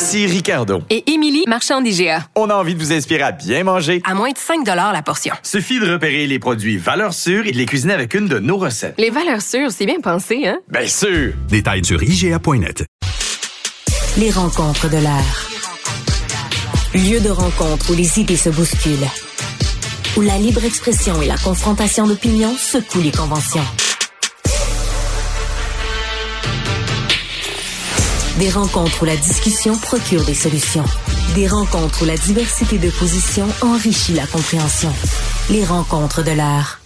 Ici Ricardo. Et Émilie, marchand d'IGA. On a envie de vous inspirer à bien manger. À moins de 5 la portion. Suffit de repérer les produits valeurs sûres et de les cuisiner avec une de nos recettes. Les valeurs sûres, c'est bien pensé, hein? Bien sûr! Détails sur IGA.net. Les rencontres de l'art. Lieu de rencontre où les idées se bousculent. Où la libre expression et la confrontation d'opinions secouent les conventions. Des rencontres où la discussion procure des solutions. Des rencontres où la diversité de positions enrichit la compréhension. Les rencontres de l'art.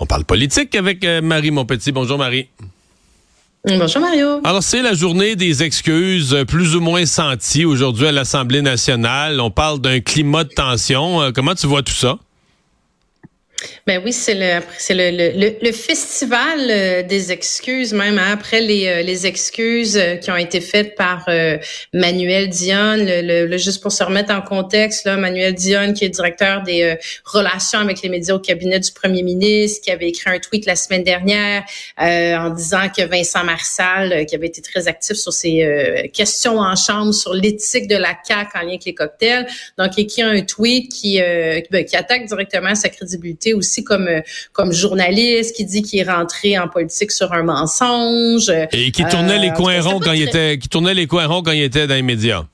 On parle politique avec euh, Marie Monpetit. Bonjour Marie. Bonjour Mario. Alors c'est la journée des excuses euh, plus ou moins senties aujourd'hui à l'Assemblée nationale. On parle d'un climat de tension. Euh, comment tu vois tout ça? Ben oui, c'est le c'est le, le, le, festival euh, des excuses même hein, après les, euh, les excuses euh, qui ont été faites par Manuel Dion, le, le, juste pour se remettre en contexte là, Manuel Dion qui est directeur des relations avec les médias au cabinet du premier ministre, qui avait écrit un tweet la semaine dernière en disant que Vincent Marissal, qui avait été très actif sur ces questions en chambre sur l'éthique de la CAQ en lien avec les cocktails, donc écrit un tweet qui ben, qui attaque directement sa crédibilité aussi comme euh, comme journaliste, qui dit qu'il est rentré en politique sur un mensonge. Et qui tournait les euh, coins ronds quand il était qui tournait les coins ronds quand il était dans les médias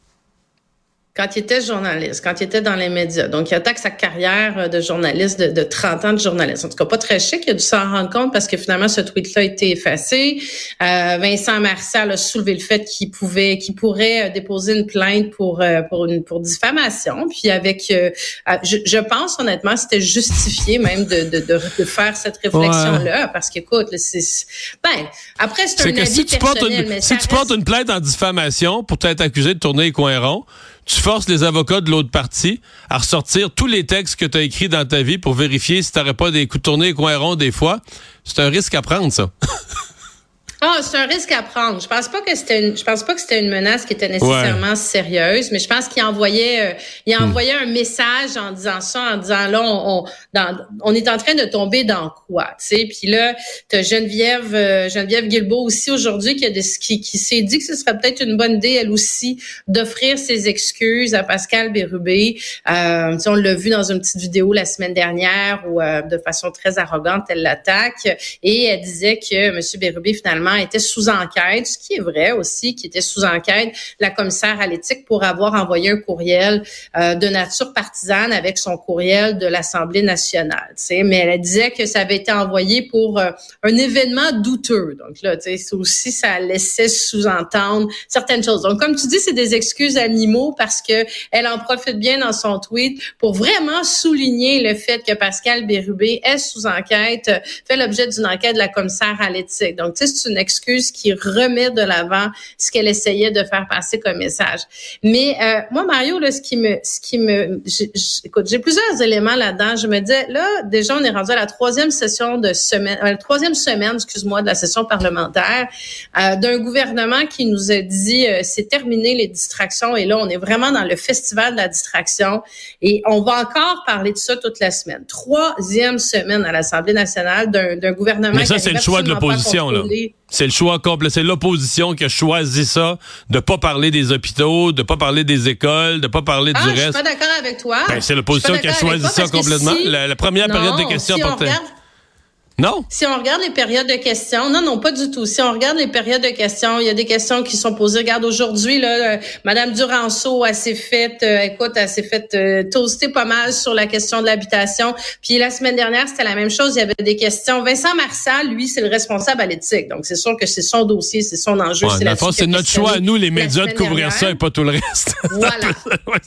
quand il était journaliste, quand il était dans les médias. Donc, il attaque sa carrière euh, de journaliste de, de 30 ans de journaliste. En tout cas, pas très chic. Il a dû s'en rendre compte parce que finalement, ce tweet-là a été effacé. Euh, Vincent Martial a soulevé le fait qu'il pouvait, qu'il pourrait euh, déposer une plainte pour pour une pour diffamation. Puis avec, je, je, pense honnêtement, c'était justifié même de, de, de, faire cette réflexion-là parce qu'écoute, c'est ben après c'est un avis si tu personnel. Une, si tu portes une plainte en diffamation pour t'être accusé de tourner les coins ronds tu forces les avocats de l'autre partie à ressortir tous les textes que tu as écrits dans ta vie pour vérifier si tu pas des coups de tournée coin rond des fois. C'est un risque à prendre, ça. Ah, c'est un risque à prendre. Je pense pas que c'était une, je pense pas que c'était une menace qui était nécessairement sérieuse, mais je pense qu'il envoyait, euh, il hmm. envoyait un message en disant ça, en disant là, on, dans, on est en train de tomber dans quoi, tu sais? Puis là, t'as Geneviève, euh, Geneviève Guilbeault aussi aujourd'hui qui a des, qui, qui s'est dit que ce serait peut-être une bonne idée elle aussi d'offrir ses excuses à Pascal Bérubé. Euh, on l'a vu dans une petite vidéo la semaine dernière où euh, de façon très arrogante elle l'attaque et elle disait que Monsieur Bérubé finalement était sous enquête, ce qui est vrai aussi, qui était sous enquête, la commissaire à l'éthique pour avoir envoyé un courriel euh, de nature partisane avec son courriel de l'Assemblée nationale. Mais elle disait que ça avait été envoyé pour euh, un événement douteux. Donc là, aussi, ça laissait sous-entendre certaines choses. Donc, comme tu dis, c'est des excuses à mi-mot parce que elle en profite bien dans son tweet pour vraiment souligner le fait que Pascal Bérubé est sous enquête, fait l'objet d'une enquête de la commissaire à l'éthique. Donc, tu sais, c'est une excuse qui remet de l'avant ce qu'elle essayait de faire passer comme message. Mais euh, moi, Mario, là, ce qui me, ce qui me, écoute, j'ai plusieurs éléments là-dedans. Je me disais, là, déjà, on est rendu à la troisième session de semaine, euh, la troisième semaine, excuse-moi, de la session parlementaire, euh, d'un gouvernement qui nous a dit, c'est terminé les distractions, et là, on est vraiment dans le festival de la distraction, et on va encore parler de ça toute la semaine. Troisième semaine à l'Assemblée nationale d'un gouvernement. Mais ça, c'est le choix de l'opposition, là. C'est le choix complet. C'est l'opposition qui a choisi ça, de pas parler des hôpitaux, de pas parler des écoles, de pas parler ah, du reste. Je suis pas d'accord avec toi. Ben, c'est l'opposition qui a choisi ça complètement. la, première période des questions si Non. Si on regarde les périodes de questions, non, non, pas du tout. Si on regarde les périodes de questions, il y a des questions qui sont posées. Regarde, aujourd'hui, là, euh, Madame Duranceau, a s'est faite, euh, écoute, elle s'est faite euh, toaster pas mal sur la question de l'habitation. Puis la semaine dernière, c'était la même chose. Il y avait des questions. Vincent Marsal, lui, c'est le responsable à l'éthique. Donc, c'est sûr que c'est son dossier, c'est son enjeu. Ouais, c'est fond, c'est notre choix à nous, les médias, de couvrir dernière. ça et pas tout le reste. Voilà.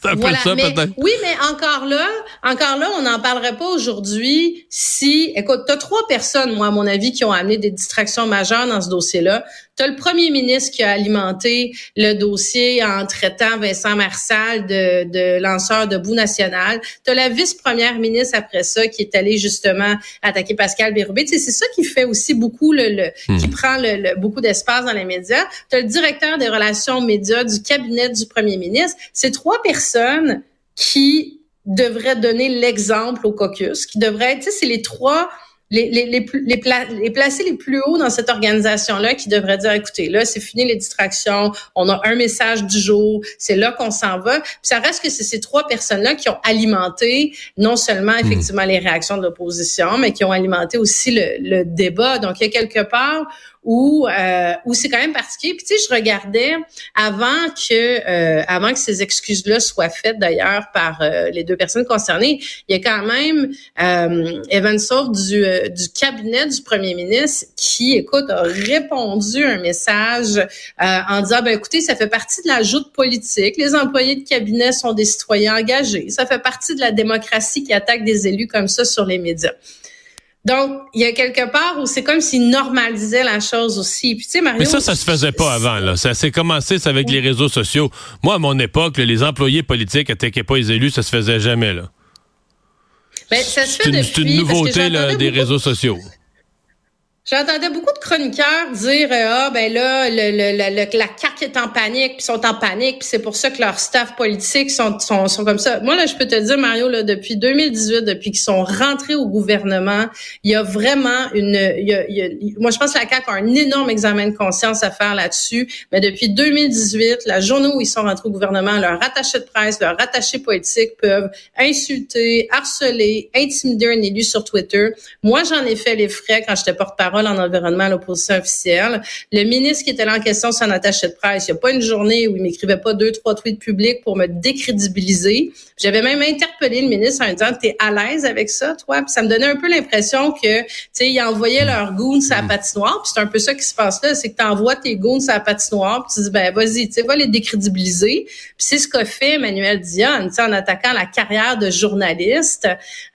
c'est un peu Voilà, ça, mais, peut-être. oui, mais encore là, encore là, on n'en parlerait pas aujourd'hui si, écoute, t'as trois personnes, moi, à mon avis, qui ont amené des distractions majeures dans ce dossier-là. T'as le premier ministre qui a alimenté le dossier en traitant Vincent Marsal de, de lanceur de bout national. T'as la vice-première ministre après ça qui est allée justement attaquer Pascal Bérubé. Tu c'est ça qui fait aussi beaucoup le, le qui prend le, le- beaucoup d'espace dans les médias. T'as le directeur des relations médias du cabinet du premier ministre. C'est trois personnes qui devraient donner l'exemple au caucus, qui devraient être, tu sais, c'est les trois les, les, les, les, pla- les placer les plus hauts dans cette organisation-là qui devraient dire, écoutez, là, c'est fini les distractions, on a un message du jour, c'est là qu'on s'en va. Puis ça reste que c'est ces trois personnes-là qui ont alimenté non seulement effectivement les réactions de l'opposition, mais qui ont alimenté aussi le, le débat. Donc, il y a quelque part où euh, où c'est quand même particulier. Puis tu sais, je regardais avant que euh, avant que ces excuses-là soient faites d'ailleurs par euh, les deux personnes concernées, il y a quand même euh, Evan Soft du du cabinet du premier ministre qui, écoute, a répondu un message euh, en disant ben écoutez, ça fait partie de la joute politique. Les employés de cabinet sont des citoyens engagés. Ça fait partie de la démocratie qui attaque des élus comme ça sur les médias. Donc, il y a quelque part où c'est comme s'il normalisait la chose aussi. Puis, tu sais, Mario. Mais ça, ça se faisait pas avant. Là. Ça s'est commencé avec les réseaux sociaux. Moi, à mon époque, les employés politiques attaquaient pas les élus, ça se faisait jamais. Là. Ben, ça se C'est fait une, depuis, c'est une parce que nouveauté là, des réseaux sociaux. J'entendais beaucoup de chroniqueurs dire euh, ah ben là le, le, le- la CAQ est en panique puis sont en panique puis c'est pour ça que leurs staff politiques sont, sont sont comme ça. Moi là je peux te dire Mario là depuis 2018 depuis qu'ils sont rentrés au gouvernement, il y a vraiment une il y a, il y a- moi je pense que la CAQ a un énorme examen de conscience à faire là-dessus, mais depuis 2018, la journée où ils sont rentrés au gouvernement, leurs attachés de presse, leurs attachés politiques peuvent insulter, harceler, intimider un élu sur Twitter. Moi, j'en ai fait les frais quand j'étais porte-parole en environnement à l'opposition officielle. Le ministre qui était là en question, son attaché de presse, il n'y a pas une journée où il m'écrivait pas deux, trois tweets publics pour me décrédibiliser. J'avais même interpellé le ministre en lui disant, t'es à l'aise avec ça, toi? Puis ça me donnait un peu l'impression que, tu sais, ils envoyaient leurs goons à la patinoire. Puis c'est un peu ça qui se passe là, c'est que tu envoies tes goons à la patinoire, puis tu dis, ben vas-y, tu sais, va les décrédibiliser. Puis c'est ce qu'a fait Emmanuel Dionne, tu sais, en attaquant la carrière de journaliste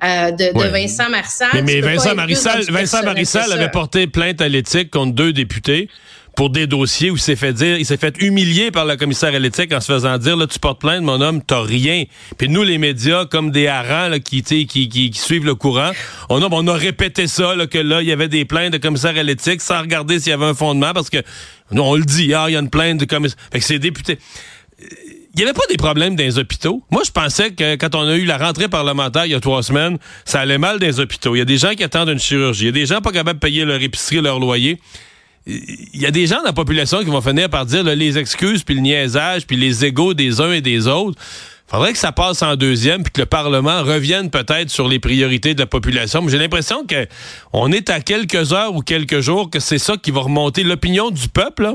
euh, de, de. Vincent Marissal. Mais, mais Vincent Marissal, Vincent Marissal avait porté plainte à l'éthique contre deux députés pour des dossiers où il s'est fait dire, il s'est fait humilier par la commissaire à l'éthique en se faisant dire, là, tu portes plainte, mon homme, t'as rien. Puis nous, les médias, comme des harengs, là, qui, qui, qui suivent le courant, on a, on a répété ça, là, que là, il y avait des plaintes de commissaire à l'éthique sans regarder s'il y avait un fondement parce que, nous, on le dit, ah, il y a une plainte de commissaire. Fait que c'est député. Il n'y avait pas des problèmes dans les hôpitaux. Moi, je pensais que quand on a eu la rentrée parlementaire il y a trois semaines, ça allait mal dans les hôpitaux. Il y a des gens qui attendent une chirurgie. Il y a des gens pas capables de payer leur épicerie, leur loyer. Il y a des gens dans la population qui vont finir par dire les excuses, puis le niaisage, puis les égaux des uns et des autres. Faudrait que ça passe en deuxième, puis que le Parlement revienne peut-être sur les priorités de la population. Mais j'ai l'impression que on est à quelques heures ou quelques jours que c'est ça qui va remonter. L'opinion du peuple, là,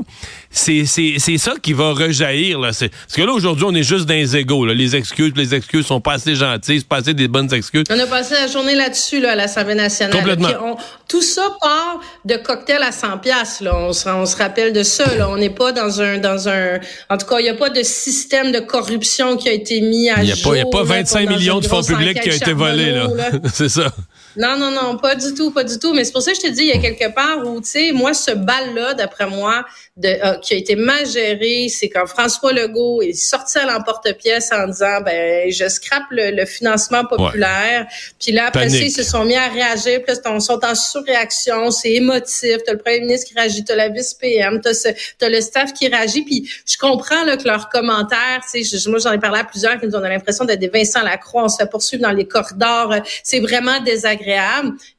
c'est, c'est, c'est ça qui va rejaillir. Là. C'est- parce que là, aujourd'hui, on est juste dans les égaux. Là. Les excuses, les excuses sont pas assez gentilles, c'est pas assez des bonnes excuses. On a passé la journée là-dessus là, à l'Assemblée nationale. Complètement. On- tout ça part de cocktails à 100 pièces là. On se, on se rappelle de ça. Là. On n'est pas dans un dans un. En tout cas, il n'y a pas de système de corruption qui a été mis à Il n'y a, jour. pas- il y a pas là, 25 dans millions de fonds publics qui ont enquête été volés. Là. Charbonneau, là. c'est ça. Non, non, non, pas du tout, pas du tout. Mais c'est pour ça que je te dis, il y a quelque part où, tu sais, moi, ce bal-là, d'après moi, de, euh, qui a été mal géré, c'est quand François Legault est sorti à l'emporte-pièce en disant, ben, je scrape le, le financement populaire. Puis là, après ils se sont mis à réagir. Puis là, ils sont en surréaction, c'est émotif. T'as le premier ministre qui réagit, t'as la vice-PM, t'as, t'as le staff qui réagit. Puis je comprends là, que leurs commentaires, tu sais, moi, j'en ai parlé à plusieurs qui nous ont l'impression d'être des Vincent Lacroix. On se fait poursuivre dans les corridors. C'est vraiment désagréable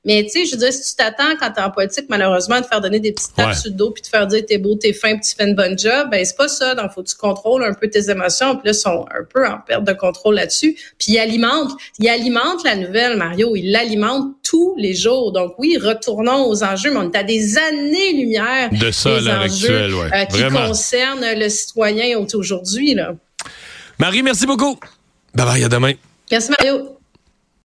Mais tu sais, je veux dire, si tu t'attends quand t'es en politique, malheureusement, de faire donner des petites tapes Ouais. sur le dos puis de faire dire t'es beau, t'es fin, puis tu fais une bonne job, ben c'est pas ça. Donc, faut que tu contrôles un peu tes émotions. Puis là, ils sont un peu en perte de contrôle là-dessus. Puis il alimente, il alimente la nouvelle, Mario. Il l'alimente tous les jours. Donc oui, retournons aux enjeux, mais on est à des années-lumière De ça, des enjeux ouais. euh, qui Vraiment. concernent le citoyen aujourd'hui. Là. Marie, merci beaucoup. Bye bye, à demain. Merci, Mario.